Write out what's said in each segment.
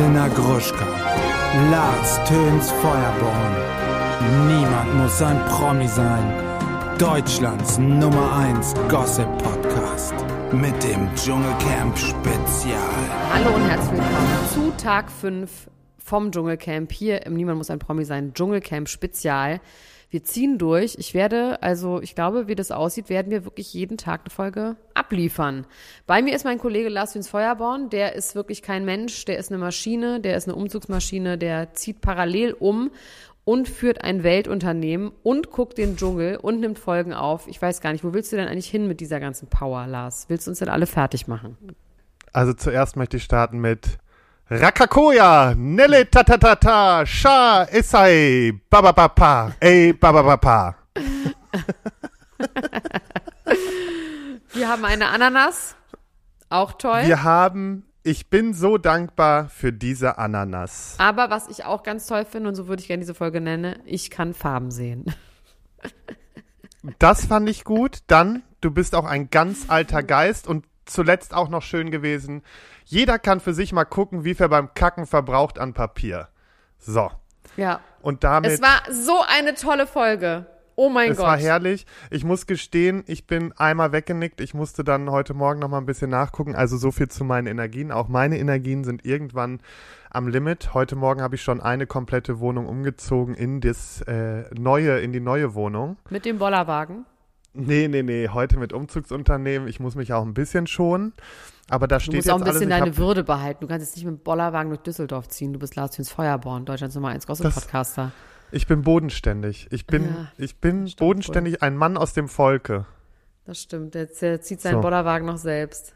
Elena Gruschka, Lars Töns Feuerborn. Niemand muss ein Promi sein. Deutschlands Nummer 1 Gossip Podcast mit dem Dschungelcamp Spezial. Hallo und herzlich willkommen zu Tag 5 vom Dschungelcamp hier im Niemand muss ein Promi sein Dschungelcamp Spezial. Wir ziehen durch. Ich werde, also ich glaube, wie das aussieht, werden wir wirklich jeden Tag eine Folge abliefern. Bei mir ist mein Kollege Lars Wins Feuerborn. Der ist wirklich kein Mensch, der ist eine Maschine, der ist eine Umzugsmaschine, der zieht parallel um und führt ein Weltunternehmen und guckt den Dschungel und nimmt Folgen auf. Ich weiß gar nicht, wo willst du denn eigentlich hin mit dieser ganzen Power, Lars? Willst du uns denn alle fertig machen? Also zuerst möchte ich starten mit Rakakoya, Nelle Tatatata, Sha Isai, Bababapa, ey Bababapa. Wir haben eine Ananas. Auch toll. Wir haben, ich bin so dankbar für diese Ananas. Aber was ich auch ganz toll finde, und so würde ich gerne diese Folge nennen, ich kann Farben sehen. Das fand ich gut. Dann, du bist auch ein ganz alter Geist und zuletzt auch noch schön gewesen. Jeder kann für sich mal gucken, wie viel beim Kacken verbraucht an Papier. So. Ja. Und damit. Es war so eine tolle Folge. Oh mein es Gott. war herrlich. Ich muss gestehen, ich bin einmal weggenickt. Ich musste dann heute Morgen noch mal ein bisschen nachgucken. Also so viel zu meinen Energien. Auch meine Energien sind irgendwann am Limit. Heute Morgen habe ich schon eine komplette Wohnung umgezogen in das äh, neue, in die neue Wohnung. Mit dem Bollerwagen. Nee, nee, nee, heute mit Umzugsunternehmen. Ich muss mich auch ein bisschen schonen. Aber da Du steht musst jetzt auch ein bisschen alles. deine Würde behalten. Du kannst jetzt nicht mit dem Bollerwagen durch Düsseldorf ziehen. Du bist Lars Hüns Feuerborn, Deutschlands Nummer 1 Gossip-Podcaster. ich bin bodenständig. Ich bin, Ja, ich bin bodenständig, ein Mann aus dem Volke. Das stimmt. Der, der zieht seinen So. Bollerwagen noch selbst.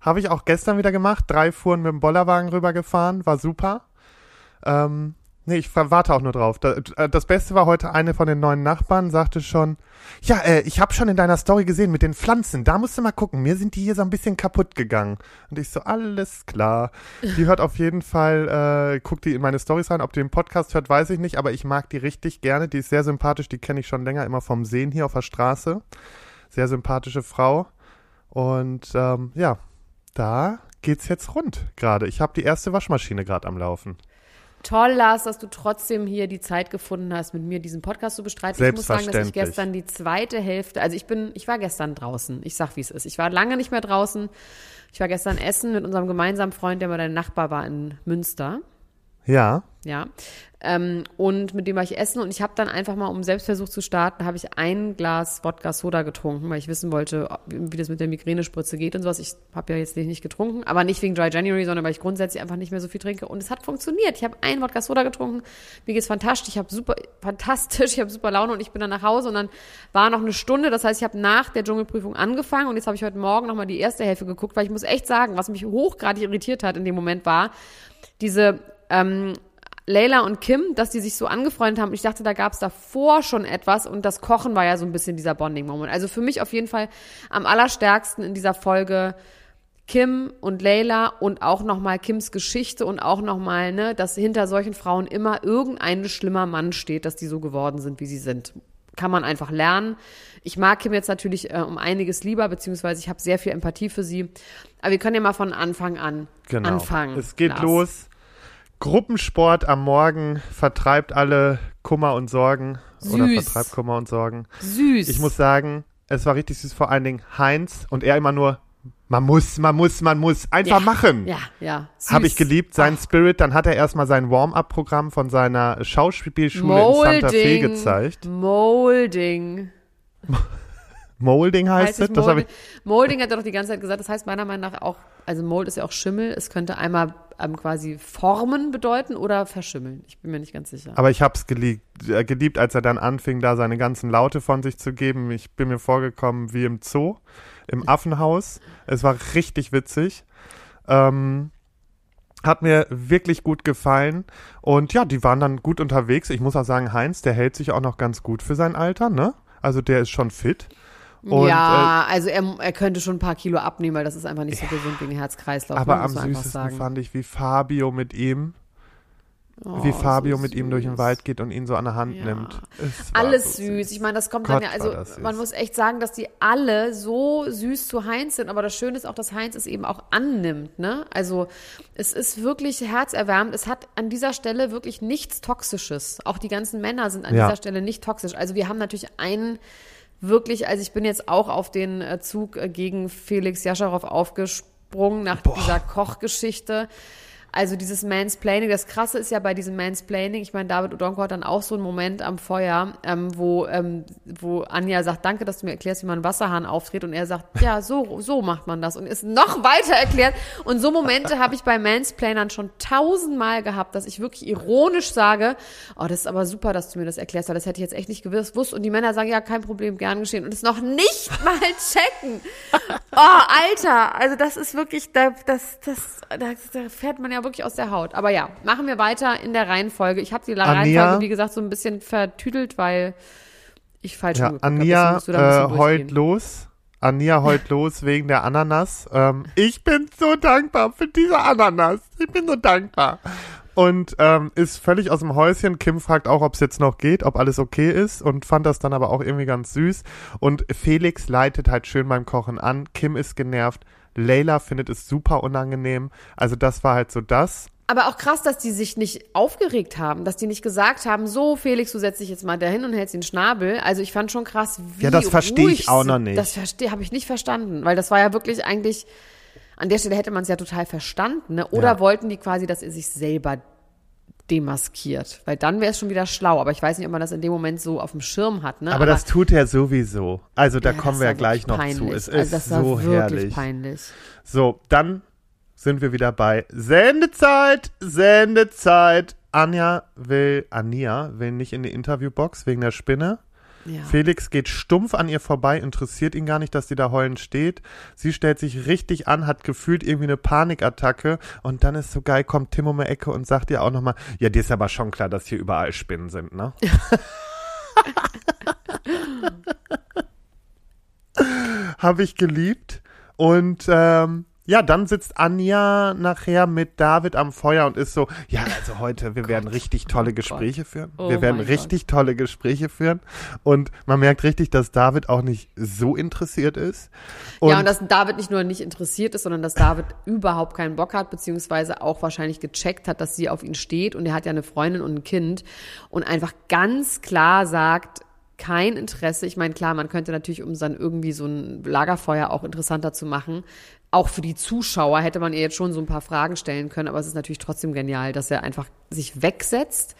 Habe ich auch gestern wieder gemacht. Drei Fuhren mit dem Bollerwagen rübergefahren. War super. Ähm, nee, ich warte auch nur drauf. Äh, Das Beste war heute, eine von den neuen Nachbarn sagte schon, ja, äh, ich habe schon in deiner Story gesehen mit den Pflanzen. Da musst du mal gucken. Mir sind die hier so ein bisschen kaputt gegangen. Und ich so, alles klar. Die hört auf jeden Fall, äh, guckt die in meine Stories rein. Ob die den Podcast hört, weiß ich nicht. Aber ich mag die richtig gerne. Die ist sehr sympathisch. Die kenne ich schon länger, immer vom Sehen hier auf der Straße. Sehr sympathische Frau. Und ähm, ja, da geht's jetzt rund gerade. Ich habe die erste Waschmaschine gerade am Laufen. Toll, Lars, dass du trotzdem hier die Zeit gefunden hast, mit mir diesen Podcast zu bestreiten. Ich muss sagen, dass ich gestern die zweite Hälfte, also ich bin, ich war gestern draußen. Ich sag, wie es ist. Ich war lange nicht mehr draußen. Ich war gestern essen mit unserem gemeinsamen Freund, der mal dein Nachbar war in Münster. Ja, Ja. Ähm, und mit dem war ich essen und ich habe dann einfach mal, um Selbstversuch zu starten, habe ich ein Glas Wodka Soda getrunken, weil ich wissen wollte, wie das mit der Migränespritze geht und sowas. Ich habe ja jetzt nicht, getrunken, aber nicht wegen Dry January, sondern weil ich grundsätzlich einfach nicht mehr so viel trinke. Und es hat funktioniert. Ich habe ein Wodka Soda getrunken. Mir geht's fantastisch. Ich habe super fantastisch. Ich habe super Laune und ich bin dann nach Hause und dann war noch eine Stunde. Das heißt, ich habe nach der Dschungelprüfung angefangen und jetzt habe ich heute Morgen noch mal die erste Hälfte geguckt, weil ich muss echt sagen, was mich hochgradig irritiert hat in dem Moment war diese ähm, Leila und Kim, dass die sich so angefreundet haben. Ich dachte, da gab es davor schon etwas und das Kochen war ja so ein bisschen dieser Bonding-Moment. Also für mich auf jeden Fall am allerstärksten in dieser Folge Kim und Leila und auch nochmal Kims Geschichte und auch nochmal, ne, dass hinter solchen Frauen immer irgendein schlimmer Mann steht, dass die so geworden sind, wie sie sind. Kann man einfach lernen. Ich mag Kim jetzt natürlich äh, um einiges lieber, beziehungsweise ich habe sehr viel Empathie für sie. Aber wir können ja mal von Anfang an genau. anfangen. Es geht Lars. los. Gruppensport am Morgen vertreibt alle Kummer und Sorgen. Oder Süß. vertreibt Kummer und Sorgen. Süß. Ich muss sagen, es war richtig süß, vor allen Dingen Heinz und er immer nur, man muss, man muss, man muss, einfach ja, machen. Ja, ja. Habe ich geliebt, sein Ach, Spirit. Dann hat er erstmal sein Warm-up-Programm von seiner Schauspielschule in Santa Fe Molding. gezeigt. Molding. Molding heißt, Heißt es. Das Molding? ich. Molding hat er doch die ganze Zeit gesagt, das heißt meiner Meinung nach auch, also Mold ist ja auch Schimmel, es könnte einmal ähm, quasi formen bedeuten oder verschimmeln. Ich bin mir nicht ganz sicher. Aber ich habe es geliebt, äh, geliebt, als er dann anfing, da seine ganzen Laute von sich zu geben. Ich bin mir vorgekommen wie im Zoo, im Affenhaus. Es war richtig witzig. Ähm, hat mir wirklich gut gefallen. Und ja, die waren dann gut unterwegs. Ich muss auch sagen, Heinz, der hält sich auch noch ganz gut für sein Alter, ne? Also der ist schon fit. Und, ja, also er, er könnte schon ein paar Kilo abnehmen, weil das ist einfach nicht so gesund wegen Herz-Kreislauf. Aber ne, am süßesten sagen. fand ich, wie Fabio mit ihm wie Oh, Fabio so mit ihm durch den süß. Wald geht und ihn so an der Hand Ja. nimmt. Alles so süß. Ich meine, das kommt Gott, dann ja, also süß. man muss echt sagen, dass die alle so süß zu Heinz sind. Aber das Schöne ist auch, dass Heinz es eben auch annimmt. Ne? Also es ist wirklich herzerwärmend. Es hat an dieser Stelle wirklich nichts Toxisches. Auch die ganzen Männer sind an Ja. dieser Stelle nicht toxisch. Also wir haben natürlich einen wirklich, also ich bin jetzt auch auf den äh, Zug äh, gegen Felix Jascharow aufgesprungen nach dieser Kochgeschichte. Also dieses Mansplaining, das Krasse ist ja bei diesem Mansplaining, ich meine, David Odonko hat dann auch so einen Moment am Feuer, ähm, wo, ähm, wo Anja sagt, danke, dass du mir erklärst, wie man einen Wasserhahn aufdreht und er sagt, ja, so, so macht man das. Und ist noch weiter erklärt. Und so Momente habe ich bei Mansplainern schon tausendmal gehabt, dass ich wirklich ironisch sage, oh, das ist aber super, dass du mir das erklärst, weil das hätte ich jetzt echt nicht gewusst. Und die Männer sagen, ja, kein Problem, gern geschehen. Und es noch nicht mal checken. Oh, Alter, also das ist wirklich, da, das, das, da, da fährt man ja wirklich aus der Haut. Aber ja, machen wir weiter in der Reihenfolge. Ich habe die Anja? Reihenfolge, wie gesagt, so ein bisschen vertüdelt, weil ich falsch Ja, hab. Anja bisschen äh, heult los. Anja heult los wegen der Ananas. Ähm, ich bin so dankbar für diese Ananas. Ich bin so dankbar. Und ähm, ist völlig aus dem Häuschen. Kim fragt auch, ob es jetzt noch geht, ob alles okay ist und fand das dann aber auch irgendwie ganz süß. Und Felix leitet halt schön beim Kochen an. Kim ist genervt. Layla findet es super unangenehm. Also das war halt so das. Aber auch krass, dass die sich nicht aufgeregt haben, dass die nicht gesagt haben, so Felix, du setzt dich jetzt mal dahin und hältst den Schnabel. Also ich fand schon krass, wie Ja, das versteh ich auch noch nicht. Das verstehe, habe ich nicht verstanden, weil das war ja wirklich eigentlich, an der Stelle hätte man es ja total verstanden, ne? Oder Ja. wollten die quasi, dass er sich selber demaskiert, weil dann wäre es schon wieder schlau. Aber ich weiß nicht, ob man das in dem Moment so auf dem Schirm hat, ne? Aber, das tut er sowieso. Also da ja, kommen wir ja gleich noch wirklich zu. peinlich. Es also ist das war so wirklich herrlich. peinlich. So, dann sind wir wieder bei Sendezeit, Sendezeit. Anja will, Anja will nicht in die Interviewbox wegen der Spinne. Ja. Felix geht stumpf an ihr vorbei, interessiert ihn gar nicht, dass sie da heulend steht. Sie stellt sich richtig an, hat gefühlt irgendwie eine Panikattacke und dann ist so geil, kommt Tim um die Ecke und sagt ihr auch nochmal, ja, dir ist aber schon klar, dass hier überall Spinnen sind, ne? Habe ich geliebt. Und ähm, ja, dann sitzt Anja nachher mit David am Feuer und ist so, ja, also heute, wir werden richtig tolle Gespräche führen. Oh wir werden richtig tolle Gespräche führen. Und man merkt richtig, dass David auch nicht so interessiert ist. Und, ja, und dass David nicht nur nicht interessiert ist, sondern dass David überhaupt keinen Bock hat, beziehungsweise auch wahrscheinlich gecheckt hat, dass sie auf ihn steht. Und er hat ja eine Freundin und ein Kind und einfach ganz klar sagt, kein Interesse. Ich meine, klar, man könnte natürlich, um dann irgendwie so ein Lagerfeuer auch interessanter zu machen, auch für die Zuschauer hätte man ihr jetzt schon so ein paar Fragen stellen können, aber es ist natürlich trotzdem genial, dass er einfach sich wegsetzt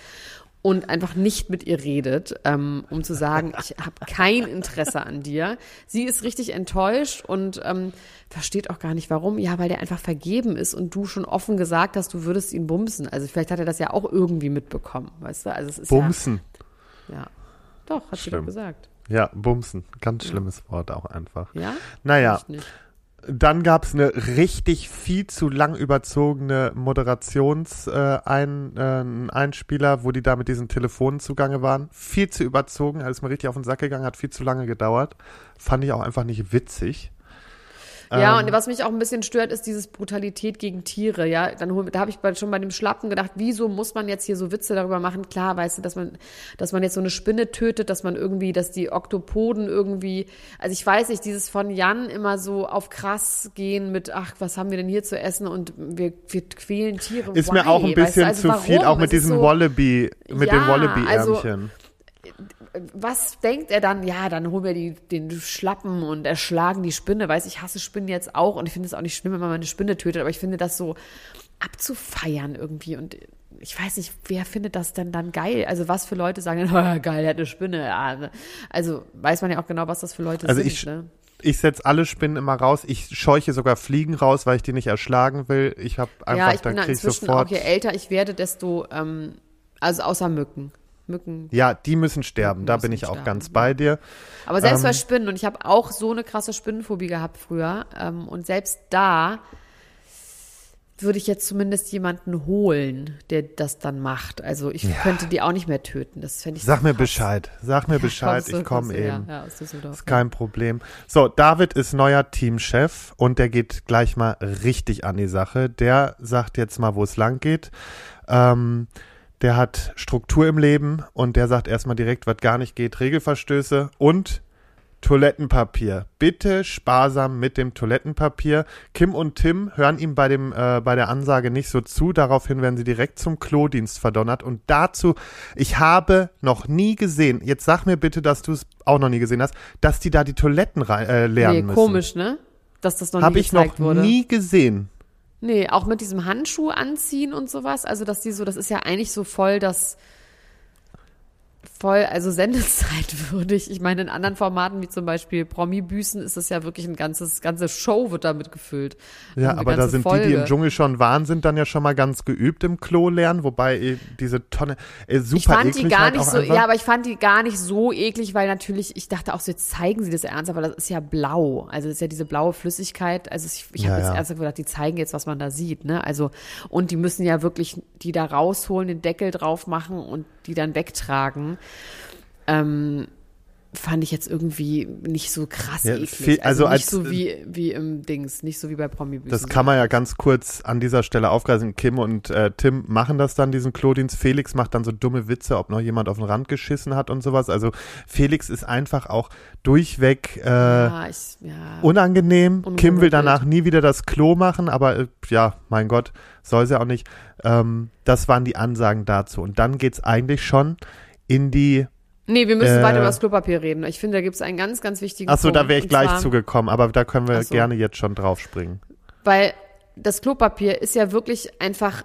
und einfach nicht mit ihr redet, ähm, um zu sagen, ich habe kein Interesse an dir. Sie ist richtig enttäuscht und ähm, versteht auch gar nicht warum. Ja, weil der einfach vergeben ist und du schon offen gesagt hast, du würdest ihn bumsen. Also vielleicht hat er das ja auch irgendwie mitbekommen, weißt du? Also es ist Bumsen. ja, ja. Doch, hat sie doch Schlimm. gesagt. Ja, Bumsen. Ganz schlimmes Wort auch einfach. Ja? Naja, Ich nicht. Dann gab es eine richtig viel zu lang überzogene Moderations-Einspieler, ein, äh, Einspieler, wo die da mit diesen Telefonen zugange waren. Viel zu überzogen, alles mal richtig auf den Sack gegangen, hat viel zu lange gedauert. Fand ich auch einfach nicht witzig. Ja, Ähm, und was mich auch ein bisschen stört, ist dieses Brutalität gegen Tiere, ja. Dann da habe ich schon bei dem Schlappen gedacht, wieso muss man jetzt hier so Witze darüber machen? Klar, weißt du, dass man, dass man jetzt so eine Spinne tötet, dass man irgendwie, dass die Oktopoden irgendwie, also ich weiß nicht, dieses von Jan immer so auf krass gehen mit, ach, was haben wir denn hier zu essen und wir, wir quälen Tiere. Ist Why? mir auch ein Weißt du, bisschen also zu warum? viel, auch mit Es diesem so, Wallaby, mit Ja, dem Wallaby-Ärmchen. also- was denkt er dann? Ja, dann holen wir die, den Schlappen und erschlagen die Spinne. Weiß ich hasse Spinnen jetzt auch und ich finde es auch nicht schlimm, wenn man eine Spinne tötet, aber ich finde das so abzufeiern irgendwie und ich weiß nicht, wer findet das denn dann geil? Also was für Leute sagen, dann, geil, er hat eine Spinne. Ne? also weiß man ja auch genau, was das für Leute Also sind. ich- ne? ich setze alle Spinnen immer raus. Ich scheuche sogar Fliegen raus, weil ich die nicht erschlagen will. Ich habe einfach, Ja, ich dann bin da krieg ich inzwischen sofort. auch, je älter ich werde, desto, ähm, also außer Mücken. Mücken Ja, die müssen sterben. Da Müssen bin ich auch sterben, ganz ja. bei dir. Aber selbst bei Ähm, Spinnen, und ich habe auch so eine krasse Spinnenphobie gehabt früher, ähm, und selbst da würde ich jetzt zumindest jemanden holen, der das dann macht. Also ich könnte die auch nicht mehr töten. Das fände ich Sag so mir. Bescheid. Sag mir Bescheid. Ich komme eben. Ja, ja. Ist kein Problem. So, David ist neuer Teamchef und der geht gleich mal richtig an die Sache. Der sagt jetzt mal, wo es lang geht. Ähm, der hat Struktur im Leben und der sagt erstmal direkt, was gar nicht geht, Regelverstöße und Toilettenpapier. Bitte sparsam mit dem Toilettenpapier. Kim und Tim hören ihm bei dem äh, bei der Ansage nicht so zu. Daraufhin werden sie direkt zum Klodienst verdonnert. Und dazu, ich habe noch nie gesehen. Jetzt sag mir bitte, dass du es auch noch nie gesehen hast, dass die da die Toiletten rein, äh, leeren nee, müssen. komisch, ne? Dass das noch Habe nie ich noch gezeigt wurde. nie gesehen. Nee, auch mit diesem Handschuh anziehen und sowas. Also, dass die so, das ist ja eigentlich so voll das voll, also sendezeitwürdig. Ich meine, in anderen Formaten wie zum Beispiel Promi-Büßen ist es ja wirklich ein ganzes, ganze Show wird damit gefüllt. Ja, aber da sind die, die im Folge. Dschungel schon waren, sind dann ja schon mal ganz geübt im Klo lernen, wobei eh, diese Tonne äh, super Ich fand eklig die gar halt nicht so, einfach. ja, aber ich fand die gar nicht so eklig, weil natürlich, ich dachte auch so, jetzt zeigen sie das ernst, aber das ist ja blau. Also das ist ja diese blaue Flüssigkeit. Also ich, ich Ja, habe jetzt ja. ernsthaft gedacht, die zeigen jetzt, was man da sieht, ne? Also, und die müssen ja wirklich die da rausholen, den Deckel drauf machen und die dann wegtragen. Ähm, fand ich jetzt irgendwie nicht so krass Ja, eklig. also, also nicht als- so wie, wie im Dings, nicht so wie bei promi Das kann man ja ganz kurz an dieser Stelle aufgreifen. Kim und äh, Tim machen das dann, diesen Klodienst. Felix macht dann so dumme Witze, ob noch jemand auf den Rand geschissen hat und sowas. Also Felix ist einfach auch durchweg äh, ja, ich, ja. unangenehm. Kim will danach nie wieder das Klo machen, aber äh, ja, mein Gott, soll sie auch nicht. Ähm, das waren die Ansagen dazu. Und dann geht's eigentlich schon in die. Nee, wir müssen Äh, weiter über das Klopapier reden. Ich finde, da gibt es einen ganz, ganz wichtigen Achso, Punkt. da wäre ich gleich zwar- zugekommen, aber da können wir Ach so. gerne jetzt schon drauf springen. Weil das Klopapier ist ja wirklich einfach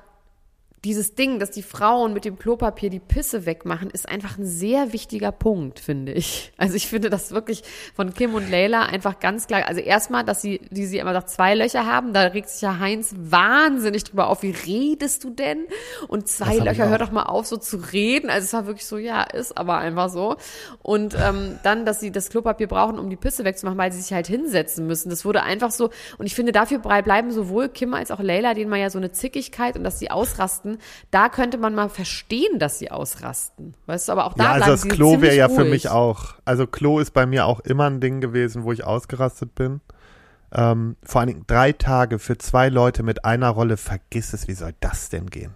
dieses Ding, dass die Frauen mit dem Klopapier die Pisse wegmachen, ist einfach ein sehr wichtiger Punkt, finde ich. Also ich finde das wirklich von Kim und Leila einfach ganz klar. Also erstmal, dass sie, die sie immer sagt, zwei Löcher haben, da regt sich ja Heinz wahnsinnig drüber auf. Wie redest du denn? Und zwei Löcher, hör doch mal auf, so zu reden. Also es war wirklich so, ja, ist aber einfach so. Und ähm, dann, dass sie das Klopapier brauchen, um die Pisse wegzumachen, weil sie sich halt hinsetzen müssen. Das wurde einfach so. Und ich finde, dafür bleiben sowohl Kim als auch Leila, denen man ja so eine Zickigkeit und dass sie ausrasten, da könnte man mal verstehen, dass sie ausrasten. Weißt du, aber auch da Ja, also das Klo wäre ja für ruhig. mich auch. Also Klo ist bei mir auch immer ein Ding gewesen, wo ich ausgerastet bin. Ähm, vor allen Dingen drei Tage für zwei Leute mit einer Rolle, vergiss es, wie soll das denn gehen?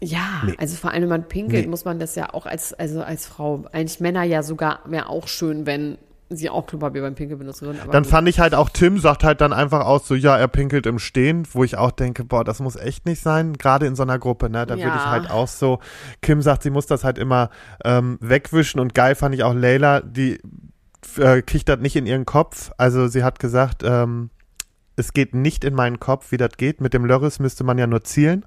Ja, Nee. also vor allem, wenn man pinkelt, Nee. muss man das ja auch als, also als Frau, eigentlich Männer ja sogar, wäre auch schön, wenn sie auch Klopapier beim Pinkeln benutzen würden. Dann gut. fand ich halt auch, Tim sagt halt dann einfach aus, so, ja, er pinkelt im Stehen, wo ich auch denke, boah, das muss echt nicht sein, gerade in so einer Gruppe, ne, da würde ich Ja. halt auch so, Kim sagt, sie muss das halt immer ähm, wegwischen und geil fand ich auch Leila, die äh, das nicht in ihren Kopf, also sie hat gesagt, ähm, es geht nicht in meinen Kopf, wie das geht, mit dem Lörris müsste man ja nur zielen.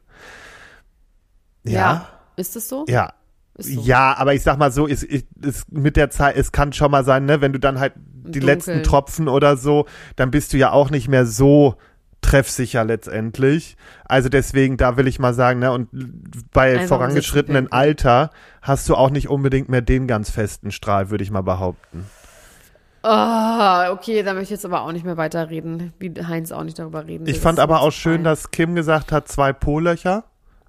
ja. Ist es so? Ja, so. ja, aber ich sag mal so, ist, ist, mit der Zeit, es kann schon mal sein, ne, wenn du dann halt die Dunkeln. letzten Tropfen oder so, dann bist du ja auch nicht mehr so treffsicher letztendlich. Also deswegen, da will ich mal sagen, ne, und bei Einfach um vorangeschrittenen. Alter hast du auch nicht unbedingt mehr den ganz festen Strahl, würde ich mal behaupten. Ah, okay, da möchte ich jetzt aber auch nicht mehr weiterreden, wie Heinz auch nicht darüber reden. Ich fand aber auch schön, dass Kim gesagt hat, zwei Po-Löcher.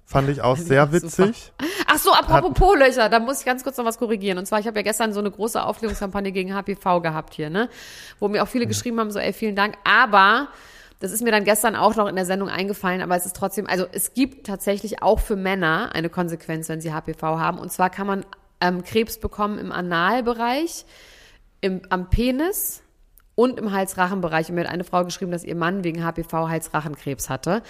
Fand ich auch sehr auch super. witzig. Ach so, apropos Po-Löcher, da muss ich ganz kurz noch was korrigieren. Und zwar, ich habe ja gestern so eine große Aufklärungskampagne gegen HPV gehabt hier, ne? Wo mir auch viele geschrieben haben, so, ey, vielen Dank. Aber das ist mir dann gestern auch noch in der Sendung eingefallen, aber es ist trotzdem, also es gibt tatsächlich auch für Männer eine Konsequenz, wenn sie HPV haben. Und zwar kann man ähm, Krebs bekommen im Analbereich, im, am Penis und im Hals-Rachen-Bereich. Und mir hat eine Frau geschrieben, dass ihr Mann wegen HPV Hals-Rachenkrebs hatte.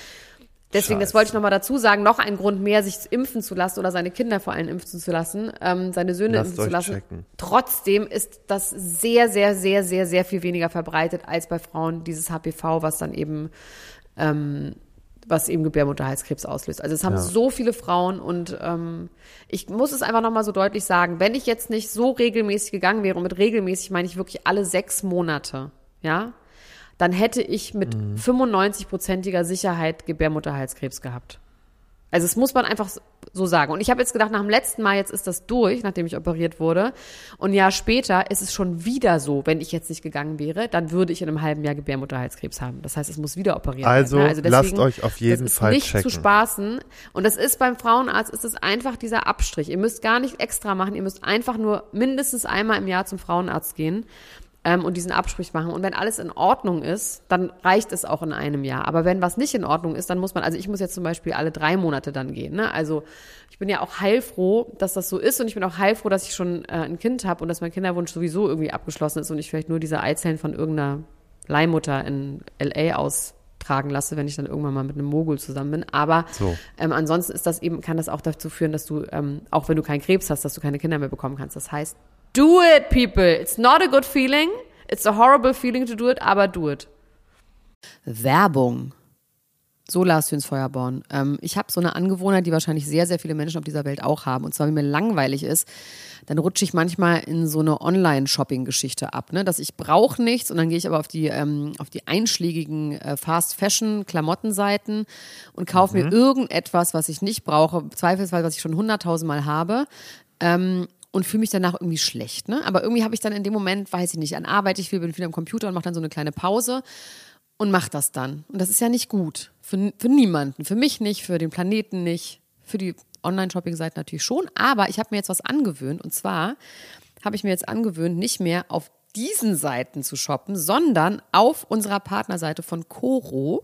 Deswegen, das Scheiße. wollte ich nochmal dazu sagen, noch ein Grund mehr, sich impfen zu lassen oder seine Kinder vor allem impfen zu lassen, ähm, seine Söhne Lasst impfen zu lassen. checken. Trotzdem ist das sehr, sehr, sehr, sehr, sehr viel weniger verbreitet als bei Frauen dieses HPV, was dann eben, ähm, was eben Gebärmutterhalskrebs auslöst. Also es haben Ja. so viele Frauen und ähm, ich muss es einfach nochmal so deutlich sagen, wenn ich jetzt nicht so regelmäßig gegangen wäre, und mit regelmäßig meine ich wirklich alle sechs Monate, ja, dann hätte ich mit 95-prozentiger Sicherheit Gebärmutterhalskrebs gehabt. Also es muss man einfach so sagen. Und ich habe jetzt gedacht, nach dem letzten Mal, jetzt ist das durch, nachdem ich operiert wurde. Und ein Jahr später ist es schon wieder so, wenn ich jetzt nicht gegangen wäre, dann würde ich in einem halben Jahr Gebärmutterhalskrebs haben. Das heißt, es muss wieder operiert Also, werden. ne? lasst euch auf jeden Fall nicht checken. zu spaßen. Und das ist beim Frauenarzt, ist es einfach dieser Abstrich. Ihr müsst gar nicht extra machen, ihr müsst einfach nur mindestens einmal im Jahr zum Frauenarzt gehen. Ähm, und diesen Absprich machen. Und wenn alles in Ordnung ist, dann reicht es auch in einem Jahr. Aber wenn was nicht in Ordnung ist, dann muss man, also ich muss jetzt zum Beispiel alle drei Monate dann gehen. Ne? Also ich bin ja auch heilfroh, dass das so ist und ich bin auch heilfroh, dass ich schon äh, ein Kind habe und dass mein Kinderwunsch sowieso irgendwie abgeschlossen ist und ich vielleicht nur diese Eizellen von irgendeiner Leihmutter in LA austragen lasse, wenn ich dann irgendwann mal mit einem Mogul zusammen bin. Aber So. ähm, ansonsten ist das eben, kann das auch dazu führen, dass du, ähm, auch wenn du keinen Krebs hast, dass du keine Kinder mehr bekommen kannst. Das heißt, do it, people. It's not a good feeling. It's a horrible feeling to do it, aber do it. Werbung. So Lars ins Feuerborn. Ähm, ich habe so eine Angewohnheit, die wahrscheinlich sehr, sehr viele Menschen auf dieser Welt auch haben. Und zwar, wenn mir langweilig ist, dann rutsche ich manchmal in so eine Online-Shopping-Geschichte ab. Ne? Dass ich brauche nichts und dann gehe ich aber auf die, ähm, auf die einschlägigen äh, Fast-Fashion-Klamottenseiten und kaufe mir irgendetwas, was ich nicht brauche, zweifelsweise, was ich schon hunderttausendmal habe. Ähm, und fühle mich danach irgendwie schlecht. Ne? Aber irgendwie habe ich dann in dem Moment, weiß ich nicht, an Arbeit, ich viel, bin viel am Computer und mache dann so eine kleine Pause und mach das dann. Und das ist ja nicht gut. Für, für niemanden. Für mich nicht, für den Planeten nicht, für die Online-Shopping-Seiten natürlich schon. Aber ich habe mir jetzt was angewöhnt. Und zwar habe ich mir jetzt angewöhnt, nicht mehr auf diesen Seiten zu shoppen, sondern auf unserer Partnerseite von Coro.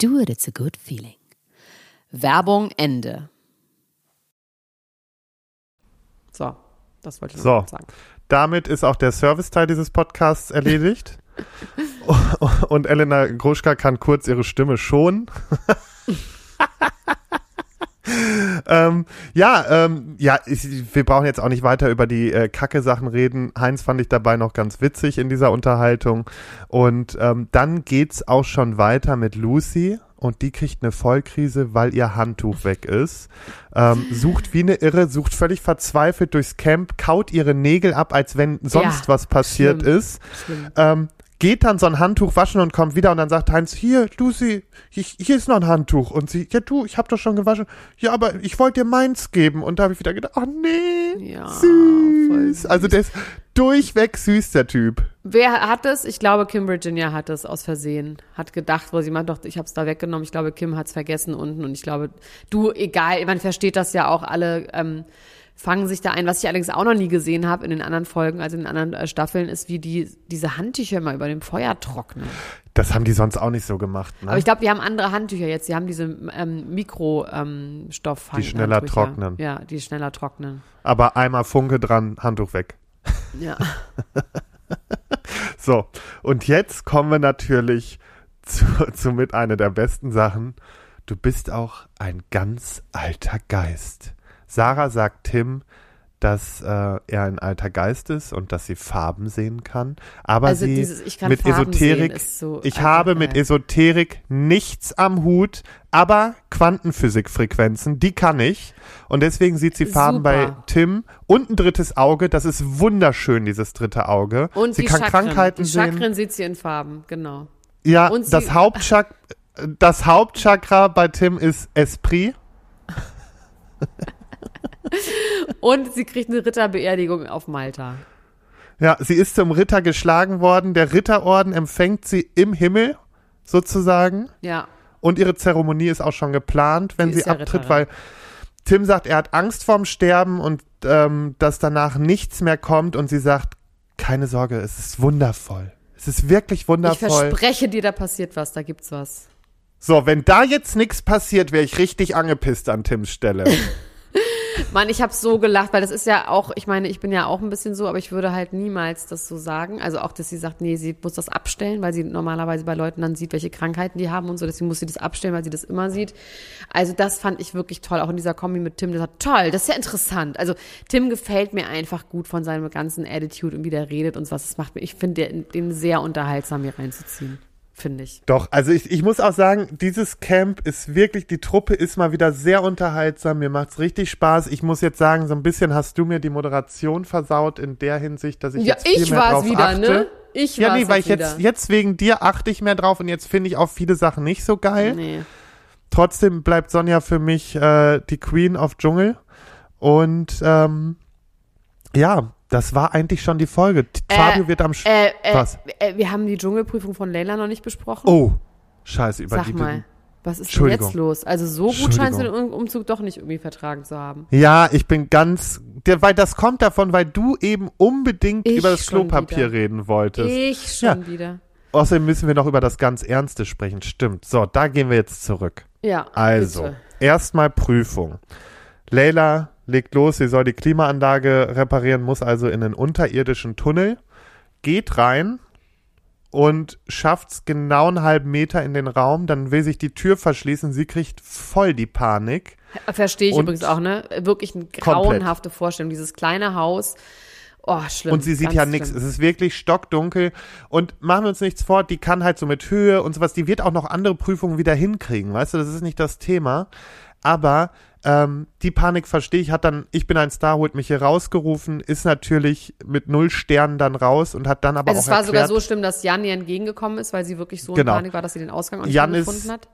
Do it, it's a good feeling. Werbung Ende. So, das wollte ich So. noch sagen. Damit ist auch der Serviceteil dieses Podcasts erledigt. Und Elena Gruschka kann kurz ihre Stimme schonen. ähm, ja, ähm, ja, ich, wir brauchen jetzt auch nicht weiter über die äh, Kacke-Sachen reden. Heinz fand ich dabei noch ganz witzig in dieser Unterhaltung. Und ähm, dann geht's auch schon weiter mit Lucy. Und die kriegt eine Vollkrise, weil ihr Handtuch weg ist. Ähm, sucht wie eine Irre, sucht völlig verzweifelt durchs Camp, kaut ihre Nägel ab, als wenn sonst Ja, was passiert schlimm. ist. Schlimm. Ähm, geht dann so ein Handtuch waschen und kommt wieder und dann sagt Heinz, hier, Lucy, ich, hier ist noch ein Handtuch. Und sie, ja du, ich hab doch schon gewaschen. Ja, aber ich wollte dir meins geben. Und da habe ich wieder gedacht, ach nee, Ja, süß. süß. Also der ist durchweg süß, der Typ. Wer hat es? Ich glaube, Kim Virginia hat es aus Versehen. Hat gedacht, wo sie meint, doch, ich habe es da weggenommen. Ich glaube, Kim hat es vergessen unten. Und ich glaube, du, egal, man versteht das ja auch alle. Ähm, fangen sich da ein. Was ich allerdings auch noch nie gesehen habe in den anderen Folgen, also in den anderen äh, Staffeln, ist, wie die diese Handtücher immer über dem Feuer trocknen. Das haben die sonst auch nicht so gemacht. Ne? Aber ich glaube, die haben andere Handtücher jetzt. Die haben diese ähm, Mikrostoff. Die schneller trocknen. Ja, die schneller trocknen. Aber einmal Funke dran, Handtuch weg. Ja. So, und jetzt kommen wir natürlich zu, zu mit einer der besten Sachen. Du bist auch ein ganz alter Geist. Sarah sagt Tim, dass äh, er ein alter Geist ist und dass sie Farben sehen kann. Aber Also sie dieses, ich kann mit Farben Esoterik, sehen, so ich habe mit. Esoterik nichts am Hut, aber Quantenphysikfrequenzen, die kann ich. Und deswegen sieht sie Farben bei Super. Tim und ein drittes Auge. Das ist wunderschön, dieses dritte Auge. Und sie kann Chakren. Krankheiten die sehen. Chakren sieht sie in Farben, genau. Ja, Und das, Hauptchak das Hauptchakra bei Tim ist Esprit. Und sie kriegt eine Ritterbeerdigung auf Malta. Ja, sie ist zum Ritter geschlagen worden. Der Ritterorden empfängt sie im Himmel sozusagen. Ja. Und ihre Zeremonie ist auch schon geplant, wenn Sie sie, abtritt, Ritterin. weil Tim sagt, er hat Angst vorm Sterben und ähm, dass danach nichts mehr kommt. Und sie sagt, keine Sorge, es ist wundervoll. Es ist wirklich Ich wundervoll. verspreche dir, da passiert was, da gibt's was. So, wenn da jetzt nichts passiert, wäre ich richtig angepisst an Tims Stelle. Mann, ich habe so gelacht, weil das ist ja auch, ich meine, ich bin ja auch ein bisschen so, aber ich würde halt niemals das so sagen. Also auch, dass sie sagt, nee, sie muss das abstellen, weil sie normalerweise bei Leuten dann sieht, welche Krankheiten die haben und so, deswegen muss sie das abstellen, weil sie das immer sieht. Also das fand ich wirklich toll, auch in dieser Kombi mit Tim, das war toll, das ist ja interessant. Also Tim gefällt mir einfach gut von seinem ganzen Attitude und wie der redet und was das macht. Ich finde den sehr unterhaltsam hier reinzuziehen, finde ich. Doch, also ich, ich muss auch sagen, dieses Camp ist wirklich, die Truppe ist mal wieder sehr unterhaltsam. Mir macht's richtig Spaß. Ich muss jetzt sagen, so ein bisschen hast du mir die Moderation versaut in der Hinsicht, dass ich Ja, jetzt viel ich mehr war's drauf wieder, achte. ne? Ich ja, nee, weil ich jetzt jetzt wegen dir achte ich mehr drauf und jetzt finde ich auch viele Sachen nicht so geil. Nee. Trotzdem bleibt Sonja für mich äh, die Queen of Dschungel. Und ähm, ja, das war eigentlich schon die Folge. Äh, Fabio wird am Sch Äh, äh, Was? Äh, wir haben die Dschungelprüfung von Leila noch nicht besprochen. Oh, scheiße, über Sag die mal, was ist denn jetzt los? Also so gut scheinst du den. Um- Umzug doch nicht irgendwie vertragen zu haben. Ja, ich bin ganz, weil das kommt davon, weil du eben unbedingt Ich über das Klopapier wieder. reden wolltest. Ich schon wieder. Außerdem müssen wir noch über das ganz Ernste sprechen. Stimmt. So, da gehen wir jetzt zurück. Ja, Also, erstmal Prüfung. Leila legt los, sie soll die Klimaanlage reparieren, muss also in einen unterirdischen Tunnel, geht rein und schafft's genau einen halben Meter in den Raum, dann will sich die Tür verschließen, sie kriegt voll die Panik. Verstehe ich und- übrigens auch, ne? Wirklich eine Komplett. grauenhafte Vorstellung. Dieses kleine Haus. Oh, schlimm. Und sie sieht ja nichts. Es ist wirklich stockdunkel. Und machen wir uns nichts vor, die kann halt so mit Höhe und sowas, die wird auch noch andere Prüfungen wieder hinkriegen, weißt du, das ist nicht das Thema. Aber ähm, die Panik verstehe ich, hat dann, ich bin ein Star, holt mich hier rausgerufen, ist natürlich mit null Sternen dann raus und hat dann aber Also auch es war erklärt, sogar so schlimm, dass Jan ihr entgegengekommen ist, weil sie wirklich so Genau. in Panik war, dass sie den Ausgang auch nicht Jan ist- gefunden hat.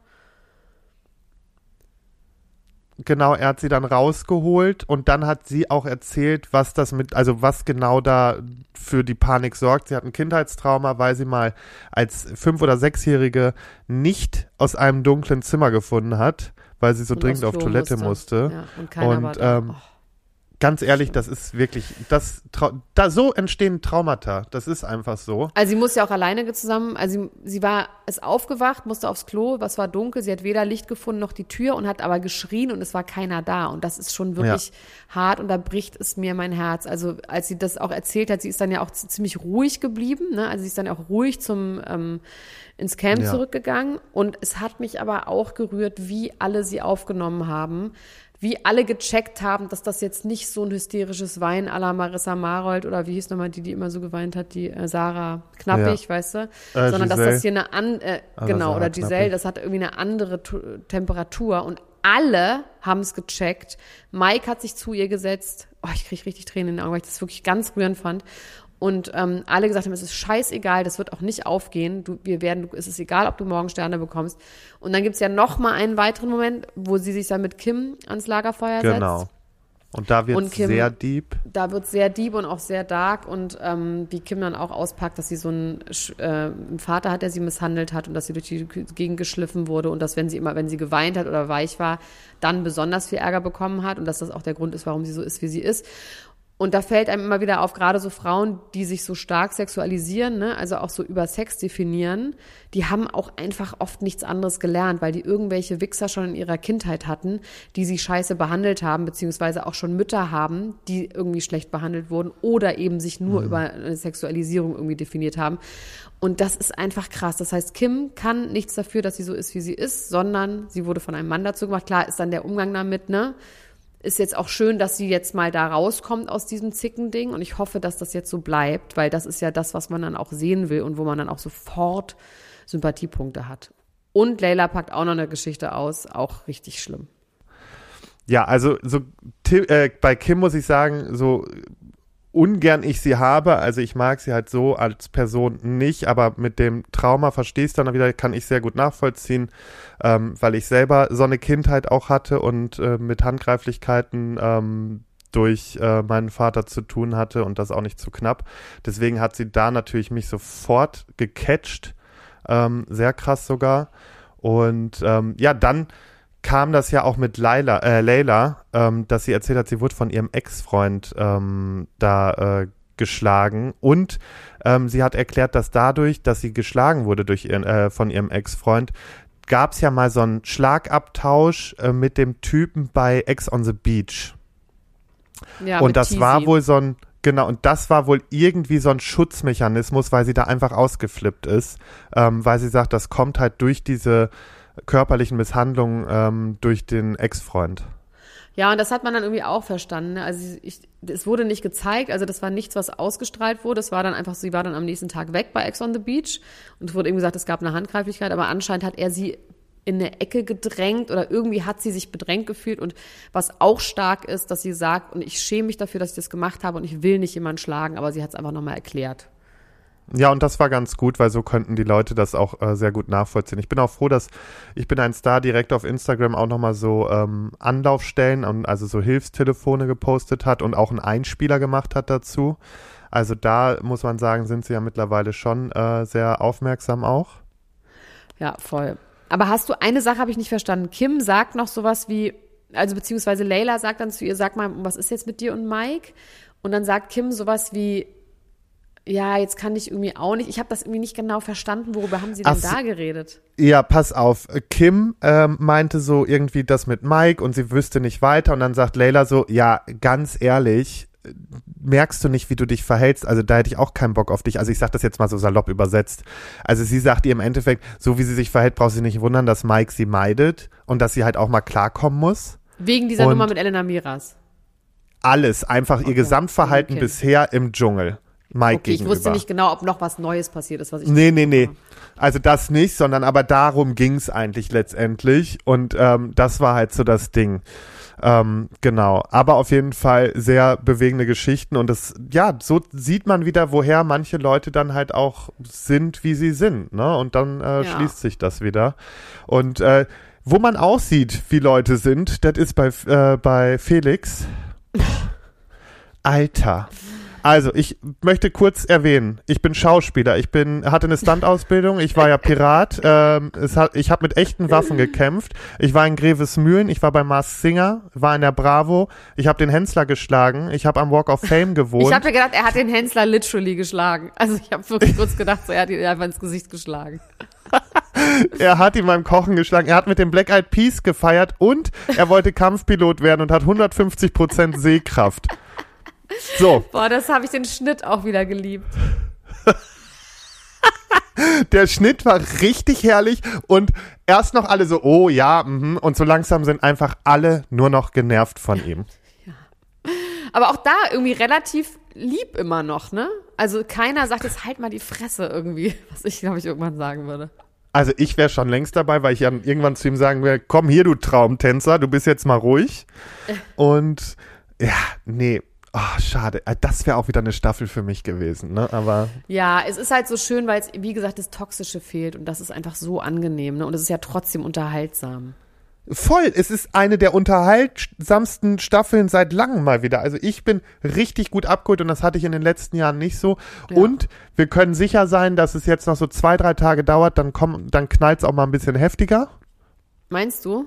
Genau, er hat sie dann rausgeholt und dann hat sie auch erzählt, was das mit, also was genau da für die Panik sorgt. Sie hat ein Kindheitstrauma, weil sie mal als fünf- oder sechsjährige nicht aus einem dunklen Zimmer gefunden hat, weil sie so Und dringend auf Toilette musste. Ja, und Und, ähm, oh. Ganz ehrlich, das ist wirklich, das, da so entstehen Traumata. Das ist einfach so. Also sie muss ja auch alleine zusammen, also sie, sie war, ist aufgewacht, musste aufs Klo, was war dunkel, sie hat weder Licht gefunden noch die Tür und hat aber geschrien und es war keiner da und das ist schon wirklich hart und da bricht es mir mein Herz. Also als sie das auch erzählt hat, sie ist dann ja auch ziemlich ruhig geblieben, ne? also sie ist dann auch ruhig zum ähm, ins Camp Ja. zurückgegangen und es hat mich aber auch gerührt, wie alle sie aufgenommen haben, wie alle gecheckt haben, dass das jetzt nicht so ein hysterisches Wein à la Marissa Marold oder wie hieß nochmal die, die immer so geweint hat, die äh, Sarah Knappig, weißt du? Sondern dass Giselle. das hier eine an, äh, Aber genau, Sarah oder Giselle, Knappig. das hat irgendwie eine andere Tu- Temperatur und alle haben es gecheckt. Mike hat sich zu ihr gesetzt. Oh, ich kriege richtig Tränen in den Augen, weil ich das wirklich ganz rührend fand. Und ähm, alle gesagt haben, es ist scheißegal, das wird auch nicht aufgehen. Du, wir werden, es ist egal, ob du morgen Sterne bekommst. Und dann gibt's ja noch mal einen weiteren Moment, wo sie sich dann mit Kim ans Lagerfeuer Genau. setzt. Und da wird sehr deep. da wird sehr deep und auch sehr dark und ähm, wie Kim dann auch auspackt, dass sie so einen, äh, einen Vater hat, der sie misshandelt hat und dass sie durch die Gegend geschliffen wurde und dass wenn sie immer, wenn sie geweint hat oder weich war, dann besonders viel Ärger bekommen hat und dass das auch der Grund ist, warum sie so ist, wie sie ist. Und da fällt einem immer wieder auf, gerade so Frauen, die sich so stark sexualisieren, ne, also auch so über Sex definieren, die haben auch einfach oft nichts anderes gelernt, weil die irgendwelche Wichser schon in ihrer Kindheit hatten, die sie scheiße behandelt haben, beziehungsweise auch schon Mütter haben, die irgendwie schlecht behandelt wurden oder eben sich nur über eine Sexualisierung irgendwie definiert haben. Und das ist einfach krass. Das heißt, Kim kann nichts dafür, dass sie so ist, wie sie ist, sondern sie wurde von einem Mann dazu gemacht. Klar ist dann der Umgang damit, ne? Ist jetzt auch schön, dass sie jetzt mal da rauskommt aus diesem Zickending und ich hoffe, dass das jetzt so bleibt, weil das ist ja das, was man dann auch sehen will und wo man dann auch sofort Sympathiepunkte hat. Und Leila packt auch noch eine Geschichte aus, auch richtig schlimm. Ja, also so äh, bei Kim muss ich sagen, so ungern ich sie habe, also ich mag sie halt so als Person nicht, aber mit dem Trauma verstehst dann wieder, kann ich sehr gut nachvollziehen, ähm, weil ich selber so eine Kindheit auch hatte und äh, mit Handgreiflichkeiten ähm, durch äh, meinen Vater zu tun hatte und das auch nicht zu knapp. Deswegen hat sie da natürlich mich sofort gecatcht, ähm, sehr krass sogar. Und ähm, ja, dann kam das ja auch mit Laila, äh, Leila, ähm, dass sie erzählt hat, sie wurde von ihrem Ex-Freund ähm, da äh, geschlagen und ähm, sie hat erklärt, dass dadurch, dass sie geschlagen wurde durch ihren, äh, von ihrem Ex-Freund, gab es ja mal so einen Schlagabtausch äh, mit dem Typen bei Ex on the Beach. Ja, und das Teasy. war wohl so ein, genau, und das war wohl irgendwie so ein Schutzmechanismus, weil sie da einfach ausgeflippt ist, ähm, weil sie sagt, das kommt halt durch diese körperlichen Misshandlungen ähm, durch den Ex-Freund. Ja, und das hat man dann irgendwie auch verstanden. Ne? Also ich, es wurde nicht gezeigt, also das war nichts, was ausgestrahlt wurde. Es war dann einfach, sie war dann am nächsten Tag weg bei Ex on the Beach und es wurde eben gesagt, es gab eine Handgreiflichkeit, aber anscheinend hat er sie in eine Ecke gedrängt oder irgendwie hat sie sich bedrängt gefühlt und was auch stark ist, dass sie sagt, und ich schäme mich dafür, dass ich das gemacht habe und ich will nicht jemanden schlagen, aber sie hat es einfach nochmal erklärt. Ja, und das war ganz gut, weil so könnten die Leute das auch äh, sehr gut nachvollziehen. Ich bin auch froh, dass ich bin ein Star direkt auf Instagram auch nochmal so ähm, Anlaufstellen und also so Hilfstelefone gepostet hat und auch einen Einspieler gemacht hat dazu. Also da muss man sagen, sind sie ja mittlerweile schon äh, sehr aufmerksam auch. Ja, voll. Aber hast du, eine Sache habe ich nicht verstanden. Kim sagt noch sowas wie, also beziehungsweise Leila sagt dann zu ihr, sag mal, was ist jetzt mit dir und Mike? Und dann sagt Kim sowas wie, ja, jetzt kann ich irgendwie auch nicht. Ich habe das irgendwie nicht genau verstanden. Worüber haben sie denn Ach da geredet? Ja, pass auf. Kim ähm, meinte so irgendwie das mit Mike und sie wüsste nicht weiter und dann sagt Leila so, ja, ganz ehrlich, merkst du nicht, wie du dich verhältst? Also da hätte ich auch keinen Bock auf dich. Also ich sag das jetzt mal so salopp übersetzt. Also sie sagt ihr im Endeffekt, so wie sie sich verhält, braucht sie nicht wundern, dass Mike sie meidet und dass sie halt auch mal klarkommen muss. Wegen dieser Und- Nummer mit Elena Miras. Alles, einfach ihr Gesamtverhalten Okay. bisher im Dschungel. Mike Okay, ich wusste nicht genau, ob noch was Neues passiert ist, was ich. Nee, nee, nee. Also das nicht, sondern aber darum ging's eigentlich letztendlich. Und ähm, das war halt so das Ding. Ähm, genau. Aber auf jeden Fall sehr bewegende Geschichten. Und das, ja, so sieht man wieder, woher manche Leute dann halt auch sind, wie sie sind. Ne? Und dann äh, Ja. schließt sich das wieder. Und äh, wo man auch sieht, wie Leute sind, das ist bei, äh, bei Felix. Alter. Also, ich möchte kurz erwähnen, ich bin Schauspieler, ich bin, hatte eine Standausbildung, ich war ja Pirat, ähm, hat, ich habe mit echten Waffen gekämpft, ich war in Grevesmühlen, ich war bei Mars Singer, war in der Bravo, ich habe den Hensler geschlagen, ich habe am Walk of Fame gewohnt. Ich habe mir gedacht, er hat den Hensler literally geschlagen. Also ich habe wirklich kurz gedacht, so, er hat ihn einfach ins Gesicht geschlagen. er hat ihn beim Kochen geschlagen, er hat mit dem Black Eyed Peas gefeiert und er wollte Kampfpilot werden und hat 150 Prozent Sehkraft. So, Boah, das habe ich den Schnitt auch wieder geliebt. der Schnitt war richtig herrlich und erst noch alle so, oh ja, mhm, und so langsam sind einfach alle nur noch genervt von ihm. Aber auch da irgendwie relativ lieb immer noch, ne? Also keiner sagt jetzt halt mal die Fresse irgendwie, was ich glaube ich irgendwann sagen würde. Also ich wäre schon längst dabei, weil ich dann irgendwann zu ihm sagen würde, komm hier, du Traumtänzer, du bist jetzt mal ruhig. Und ja, nee, oh, schade. Äh, Das wäre auch wieder eine Staffel für mich gewesen, ne? Aber Ja, es ist halt so schön, weil es, wie gesagt, das Toxische fehlt und das ist einfach so angenehm, ne? Und es ist ja trotzdem unterhaltsam. Voll, es ist eine der unterhaltsamsten Staffeln seit langem mal wieder. Also ich bin richtig gut abgeholt und das hatte ich in den letzten Jahren nicht so. Ja. Und wir können sicher sein, dass es jetzt noch so zwei, drei Tage dauert, dann kommt, dann knallt's auch mal ein bisschen heftiger. Meinst du?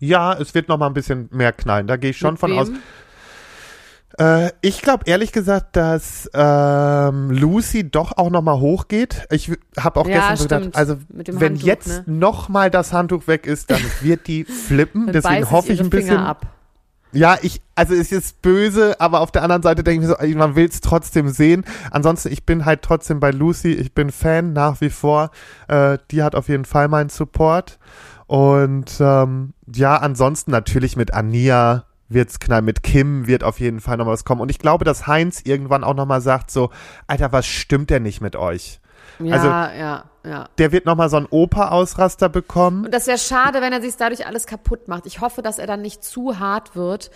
Ja, es wird noch mal ein bisschen mehr knallen. Da gehe ich schon Mit von wem? aus. Äh, ich glaube ehrlich gesagt, dass ähm, Lucy doch auch noch mal hochgeht. Ich habe auch Ja, gestern so gedacht, also wenn Handtuch, jetzt ne? noch mal das Handtuch weg ist, dann wird die flippen. Deswegen hoffe ich ein bisschen. Ab. Ja, ich, also es ist böse, aber auf der anderen Seite denke ich mir so, man will es trotzdem sehen. Ansonsten, ich bin halt trotzdem bei Lucy, ich bin Fan nach wie vor. Äh, die hat auf jeden Fall meinen Support. Und ähm, ja, ansonsten natürlich mit Ania wird's knallen, mit Kim wird auf jeden Fall noch was kommen. Und ich glaube, dass Heinz irgendwann auch noch mal sagt so, Alter, was stimmt denn nicht mit euch? Ja, Also- ja, ja. Der wird noch mal so einen Opa-Ausraster bekommen. Und das wäre schade, wenn er sich dadurch alles kaputt macht. Ich hoffe, dass er dann nicht zu hart wird.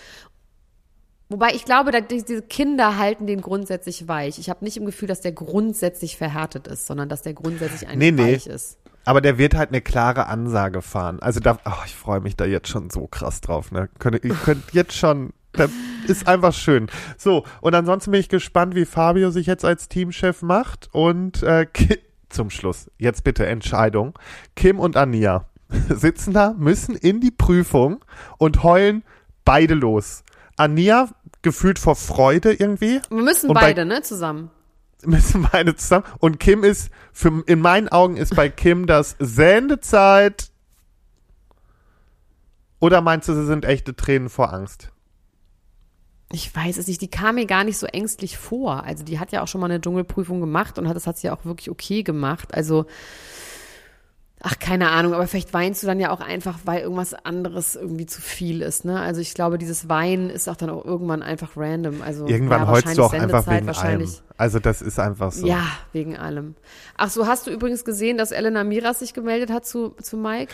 Wobei ich glaube, da, die- diese Kinder halten den grundsätzlich weich. Ich habe nicht im Gefühl, dass der grundsätzlich verhärtet ist, sondern dass der grundsätzlich eigentlich Nee, nee. weich ist. Aber der wird halt eine klare Ansage fahren. Also da, oh, ich freue mich da jetzt schon so krass drauf. Ne? Könnt, ihr könnt jetzt schon, das ist einfach schön. So, und ansonsten bin ich gespannt, wie Fabio sich jetzt als Teamchef macht. Und äh, Ki- zum Schluss, jetzt bitte Entscheidung. Kim und Ania sitzen da, müssen in die Prüfung und heulen beide los. Ania gefühlt vor Freude irgendwie Wir müssen beide, ne, zusammen. Müssen beide zusammen. Und Kim ist, für, in meinen Augen ist bei Kim das Sendezeit. Oder meinst du, sie sind echte Tränen vor Angst? Ich weiß es nicht, die kam mir gar nicht so ängstlich vor. Also die hat ja auch schon mal eine Dschungelprüfung gemacht und hat, das hat sie ja auch wirklich okay gemacht. Also, ach, keine Ahnung, aber vielleicht weinst du dann ja auch einfach, weil irgendwas anderes irgendwie zu viel ist, ne? Also ich glaube, dieses Weinen ist auch dann auch irgendwann einfach random. Also Irgendwann ja, heulst du auch einfach wegen wahrscheinlich. allem. Also das ist einfach so. Ja, wegen allem. Ach so, hast du übrigens gesehen, dass Elena Miras sich gemeldet hat zu, zu Mike?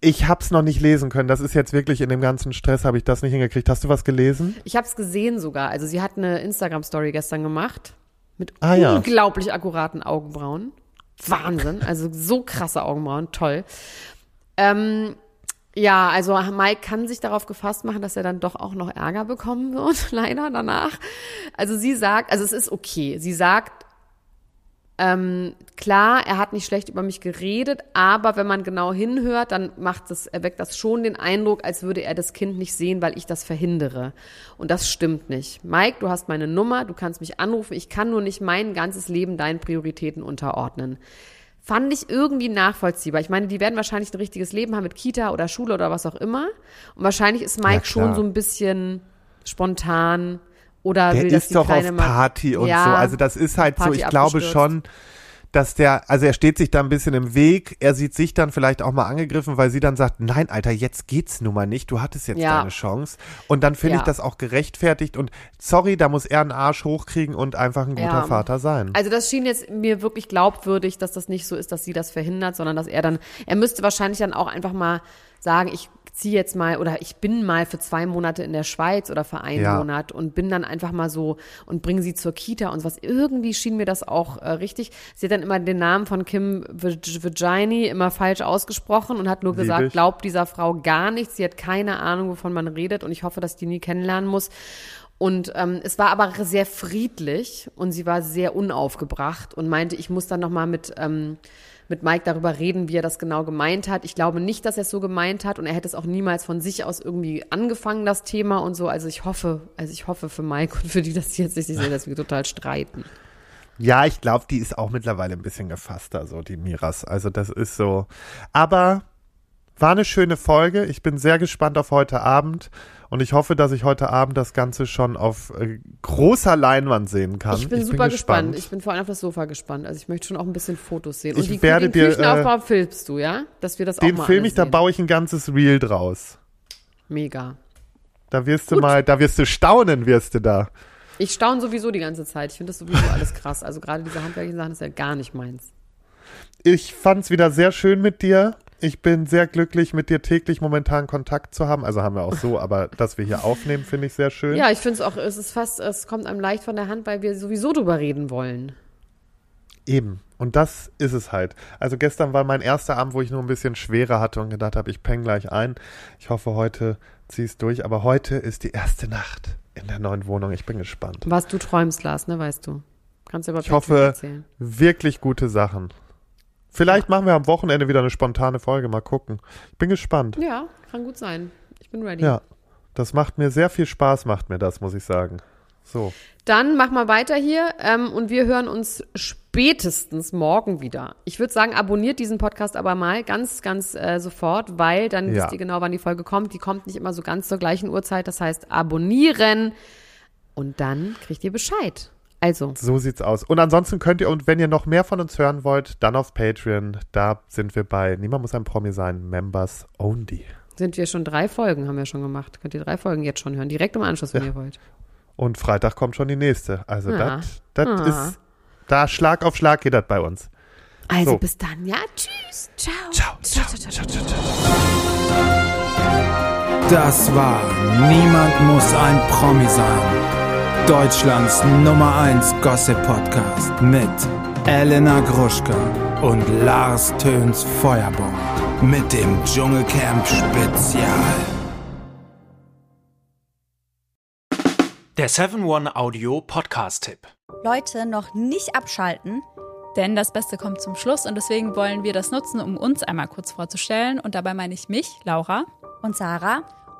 Ich hab's noch nicht lesen können. Das ist jetzt wirklich in dem ganzen Stress, habe ich das nicht hingekriegt. Hast du was gelesen? Ich habe es gesehen sogar. Also sie hat eine Instagram-Story gestern gemacht mit Ah, ja. unglaublich akkuraten Augenbrauen. Wahnsinn. Also so krasse Augenbrauen. Toll. Ähm, ja, also Mike kann sich darauf gefasst machen, dass er dann doch auch noch Ärger bekommen wird, leider danach. Also sie sagt, also es ist okay. Sie sagt, ähm, klar, er hat nicht schlecht über mich geredet, aber wenn man genau hinhört, dann macht es, erweckt das schon den Eindruck, als würde er das Kind nicht sehen, weil ich das verhindere. Und das stimmt nicht. Mike, du hast meine Nummer, du kannst mich anrufen, ich kann nur nicht mein ganzes Leben deinen Prioritäten unterordnen. Fand ich irgendwie nachvollziehbar. Ich meine, die werden wahrscheinlich ein richtiges Leben haben mit Kita oder Schule oder was auch immer. Und wahrscheinlich ist Mike Ja, schon so ein bisschen spontan oder Der will, ist doch auf Party und Ja, so. Also das ist halt so, Party ich glaube schon, dass der, also er steht sich da ein bisschen im Weg. Er sieht sich dann vielleicht auch mal angegriffen, weil sie dann sagt, nein, Alter, jetzt geht's nun mal nicht. Du hattest jetzt Ja. deine Chance. Und dann finde Ja. ich das auch gerechtfertigt. Und sorry, da muss er einen Arsch hochkriegen und einfach ein guter Ja. Vater sein. Also das schien jetzt mir wirklich glaubwürdig, dass das nicht so ist, dass sie das verhindert, sondern dass er dann, er müsste wahrscheinlich dann auch einfach mal sagen, ich ziehe jetzt mal oder ich bin mal für zwei Monate in der Schweiz oder für einen Ja. Monat und bin dann einfach mal so und bringe sie zur Kita und was. Irgendwie schien mir das auch äh, richtig. Sie hat dann immer den Namen von Kim Vag- Vagini immer falsch ausgesprochen und hat nur gesagt, ich. glaubt dieser Frau gar nichts. Sie hat keine Ahnung, wovon man redet und ich hoffe, dass ich die nie kennenlernen muss. Und ähm, es war aber sehr friedlich und sie war sehr unaufgebracht und meinte, ich muss dann noch mal mit ähm, mit Mike darüber reden, wie er das genau gemeint hat. Ich glaube nicht, dass er es so gemeint hat und er hätte es auch niemals von sich aus irgendwie angefangen, das Thema und so. Also ich hoffe, also ich hoffe für Mike und für die, dass die jetzt nicht sehen, dass wir total streiten. Ja, ich glaube, die ist auch mittlerweile ein bisschen gefasster, so die Miras. Also das ist so. Aber war eine schöne Folge. Ich bin sehr gespannt auf heute Abend und ich hoffe, dass ich heute Abend das Ganze schon auf äh, großer Leinwand sehen kann. Ich bin super gespannt. Ich bin vor allem auf das Sofa gespannt. Also ich möchte schon auch ein bisschen Fotos sehen. Und Ich die, werde den dir, Küchenaufbau filmst du, ja? Dass wir das Den auch mal film alles ich, da sehen. baue ich ein ganzes Reel draus. Mega. Da wirst du Gut. mal, da wirst du staunen, wirst du da. Ich staune sowieso die ganze Zeit. Ich finde das sowieso alles krass. Also gerade diese handwerklichen Sachen ist ja gar nicht meins. Ich fand's wieder sehr schön mit dir. Ich bin sehr glücklich, mit dir täglich momentan Kontakt zu haben. Also haben wir auch so, aber dass wir hier aufnehmen, finde ich sehr schön. Ja, ich finde es auch, es ist fast, es kommt einem leicht von der Hand, weil wir sowieso drüber reden wollen. Eben. Und das ist es halt. Also gestern war mein erster Abend, wo ich nur ein bisschen schwerer hatte und gedacht habe, ich peng gleich ein. Ich hoffe, heute zieh's durch. Aber heute ist die erste Nacht in der neuen Wohnung. Ich bin gespannt. Was du träumst, Lars, ne, weißt du. Kannst du aber Ich hoffe, wirklich gute Sachen. Vielleicht machen wir am Wochenende wieder eine spontane Folge. Mal gucken. Ich bin gespannt. Ja, kann gut sein. Ich bin ready. Ja, das macht mir sehr viel Spaß, macht mir das, muss ich sagen. So. Dann mach mal weiter hier ähm, und wir hören uns spätestens morgen wieder. Ich würde sagen, abonniert diesen Podcast aber mal ganz, ganz äh, sofort, weil dann Ja. wisst ihr genau, wann die Folge kommt. Die kommt nicht immer so ganz zur gleichen Uhrzeit. Das heißt, abonnieren und dann kriegt ihr Bescheid. Also, So sieht's aus. Und ansonsten könnt ihr, und wenn ihr noch mehr von uns hören wollt, dann auf Patreon. Da sind wir bei Niemand muss ein Promi sein, Members Only. sind wir schon drei Folgen, haben wir schon gemacht. Könnt ihr drei Folgen jetzt schon hören. Direkt im Anschluss, wenn ihr wollt. Und Freitag kommt schon die nächste. Also Ah. das Ah. ist, da Schlag auf Schlag geht das bei uns. Also So. bis dann, ja? Tschüss. Ciao. Ciao, ciao, ciao, ciao, ciao. Das war Niemand muss ein Promi sein. Deutschlands Nummer 1 Gossip Podcast mit Elena Gruschka und Lars Töns Feuerbomb mit dem Dschungelcamp Spezial. Der 7-One Audio Podcast-Tipp. Leute noch nicht abschalten. Denn das Beste kommt zum Schluss und deswegen wollen wir das nutzen, um uns einmal kurz vorzustellen. Und dabei meine ich mich, Laura, Und Sarah,